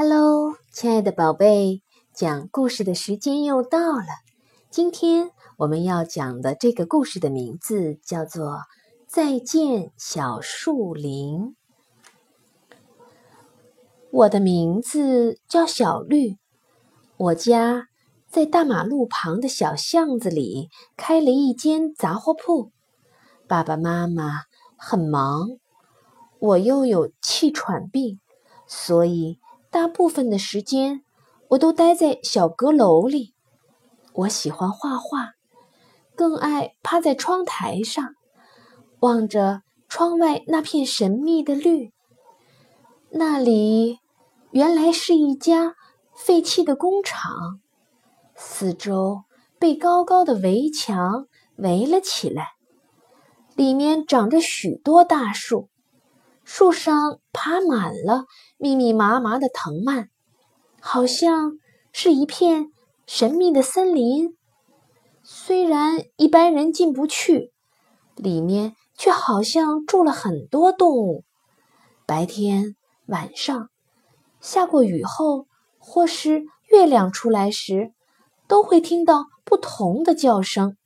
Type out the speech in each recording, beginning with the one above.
Hello，亲爱的宝贝，讲故事的时间又到了。今天我们要讲的这个故事的名字叫做《再见小树林》。我的名字叫小绿，我家在大马路旁的小巷子里开了一间杂货铺。爸爸妈妈很忙，我又有气喘病，所以。大部分的时间，我都待在小阁楼里。我喜欢画画，更爱趴在窗台上，望着窗外那片神秘的绿。那里原来是一家废弃的工厂，四周被高高的围墙围了起来，里面长着许多大树。树上爬满了密密麻麻的藤蔓，好像是一片神秘的森林。虽然一般人进不去，里面却好像住了很多动物。白天、晚上，下过雨后，或是月亮出来时，都会听到不同的叫声。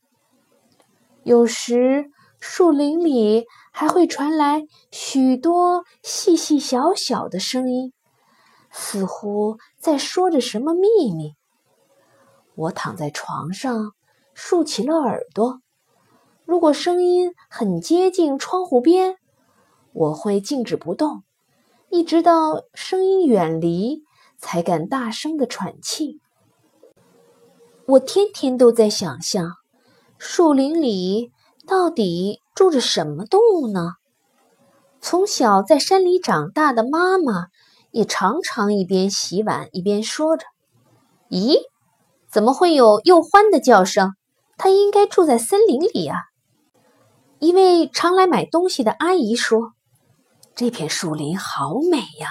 有时，树林里。还会传来许多细细小小的声音，似乎在说着什么秘密。我躺在床上，竖起了耳朵。如果声音很接近窗户边，我会静止不动，一直到声音远离，才敢大声的喘气。我天天都在想象，树林里到底……住着什么动物呢？从小在山里长大的妈妈也常常一边洗碗一边说着：“咦，怎么会有又欢的叫声？它应该住在森林里呀。”一位常来买东西的阿姨说：“这片树林好美呀，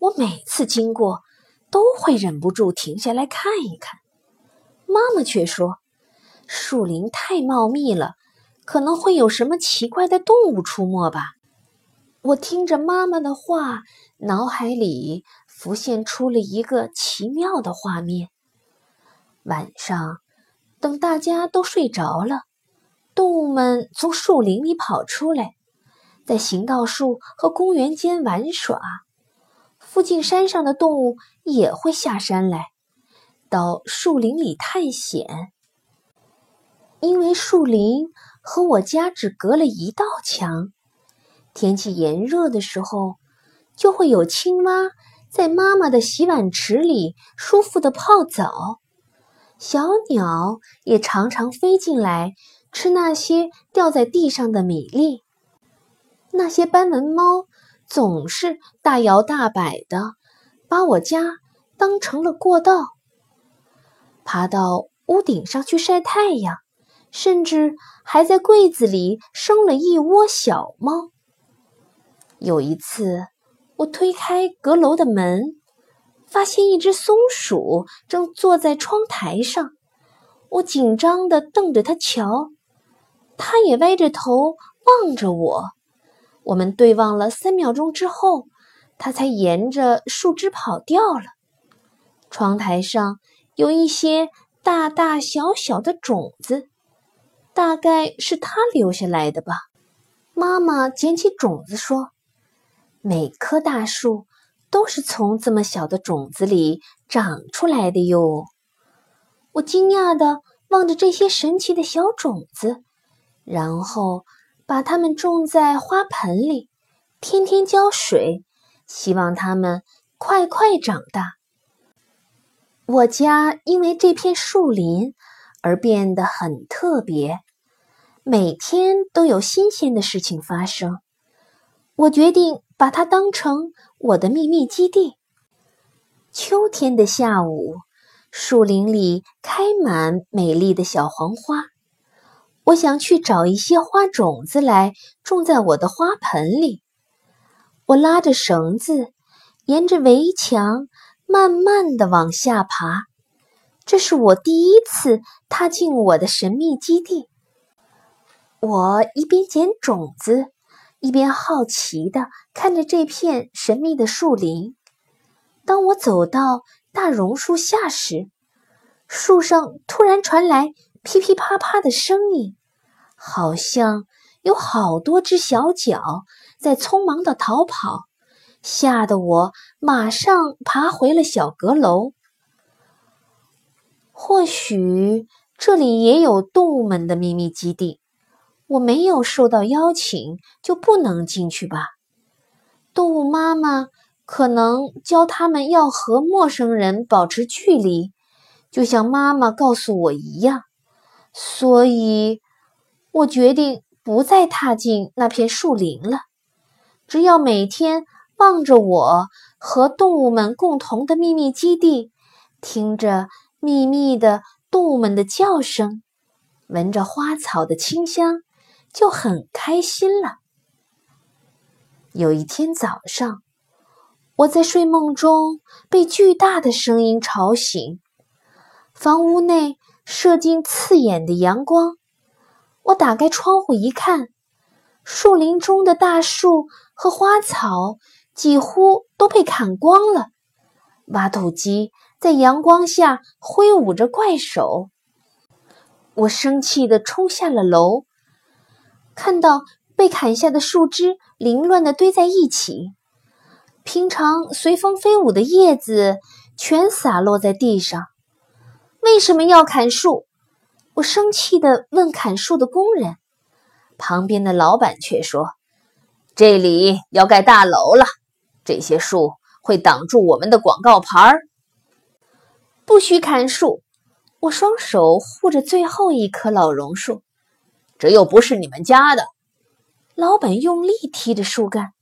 我每次经过都会忍不住停下来看一看。”妈妈却说：“树林太茂密了。”可能会有什么奇怪的动物出没吧？我听着妈妈的话，脑海里浮现出了一个奇妙的画面。晚上，等大家都睡着了，动物们从树林里跑出来，在行道树和公园间玩耍。附近山上的动物也会下山来，到树林里探险，因为树林。和我家只隔了一道墙。天气炎热的时候，就会有青蛙在妈妈的洗碗池里舒服的泡澡。小鸟也常常飞进来吃那些掉在地上的米粒。那些斑纹猫总是大摇大摆的把我家当成了过道，爬到屋顶上去晒太阳。甚至还在柜子里生了一窝小猫。有一次，我推开阁楼的门，发现一只松鼠正坐在窗台上。我紧张地瞪着它瞧，它也歪着头望着我。我们对望了三秒钟之后，它才沿着树枝跑掉了。窗台上有一些大大小小的种子。大概是他留下来的吧。妈妈捡起种子说：“每棵大树都是从这么小的种子里长出来的哟。”我惊讶地望着这些神奇的小种子，然后把它们种在花盆里，天天浇水，希望它们快快长大。我家因为这片树林而变得很特别。每天都有新鲜的事情发生，我决定把它当成我的秘密基地。秋天的下午，树林里开满美丽的小黄花，我想去找一些花种子来种在我的花盆里。我拉着绳子，沿着围墙慢慢的往下爬，这是我第一次踏进我的神秘基地。我一边捡种子，一边好奇地看着这片神秘的树林。当我走到大榕树下时，树上突然传来噼噼啪啪的声音，好像有好多只小脚在匆忙的逃跑，吓得我马上爬回了小阁楼。或许这里也有动物们的秘密基地，我没有受到邀请就不能进去吧？动物妈妈可能教他们要和陌生人保持距离。就像妈妈告诉我一样，所以我决定不再踏进那片树林了。只要每天望着我和动物们共同的秘密基地，听着秘密的动物们的叫声，闻着花草的清香，就很开心了。有一天早上，我在睡梦中被巨大的声音吵醒。房屋内射进刺眼的阳光，我打开窗户一看，树林中的大树和花草几乎都被砍光了。挖土机在阳光下挥舞着怪手，我生气地冲下了楼，看到被砍下的树枝凌乱地堆在一起，平常随风飞舞的叶子全洒落在地上。为什么要砍树？我生气地问砍树的工人。旁边的老板却说：“这里要盖大楼了，这些树会挡住我们的广告牌儿，不许砍树。”我双手护着最后一棵老榕树。这又不是你们家的。老板用力踢着树干。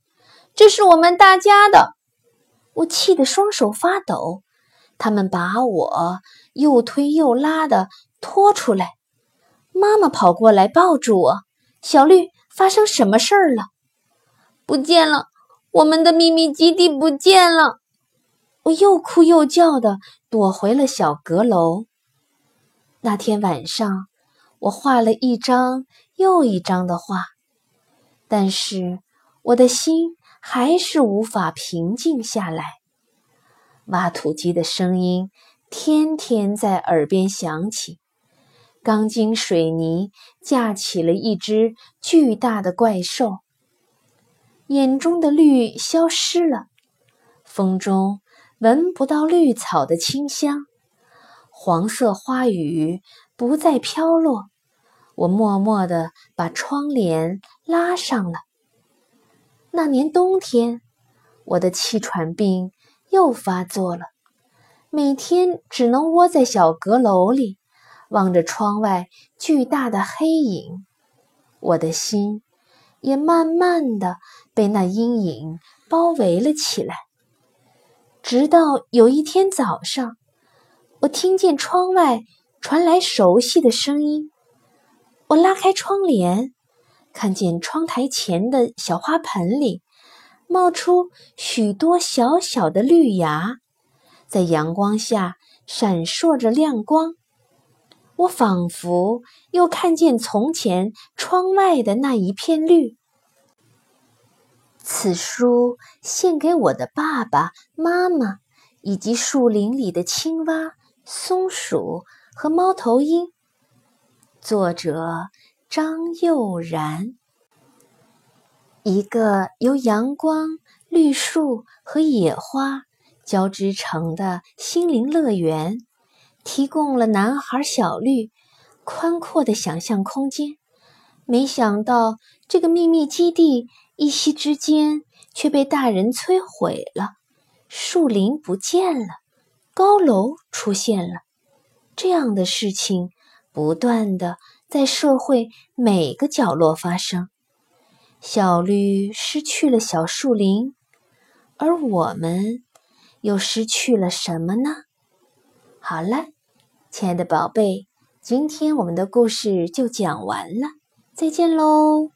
这是我们大家的。我气得双手发抖。他们把我又推又拉的拖出来，妈妈跑过来抱住我。小绿，发生什么事儿了？不见了，我们的秘密基地不见了！我又哭又叫的躲回了小阁楼。那天晚上，我画了一张又一张的画，但是我的心还是无法平静下来。挖土机的声音天天在耳边响起，钢筋水泥架起了一只巨大的怪兽。眼中的绿消失了，风中闻不到绿草的清香，黄色花雨不再飘落。我默默地把窗帘拉上了。那年冬天，我的气喘病。又发作了，每天只能窝在小阁楼里，望着窗外巨大的黑影。我的心也慢慢的被那阴影包围了起来。直到有一天早上，我听见窗外传来熟悉的声音。我拉开窗帘，看见窗台前的小花盆里。冒出许多小小的绿芽，在阳光下闪烁着亮光。我仿佛又看见从前窗外的那一片绿。此书献给我的爸爸妈妈，以及树林里的青蛙、松鼠和猫头鹰。作者张佑然。一个由阳光、绿树和野花交织成的心灵乐园，提供了男孩小绿宽阔的想象空间。没想到，这个秘密基地一夕之间却被大人摧毁了。树林不见了，高楼出现了，这样的事情不断的在社会每个角落发生。小绿失去了小树林，而我们又失去了什么呢？好了，亲爱的宝贝，今天我们的故事就讲完了，再见喽。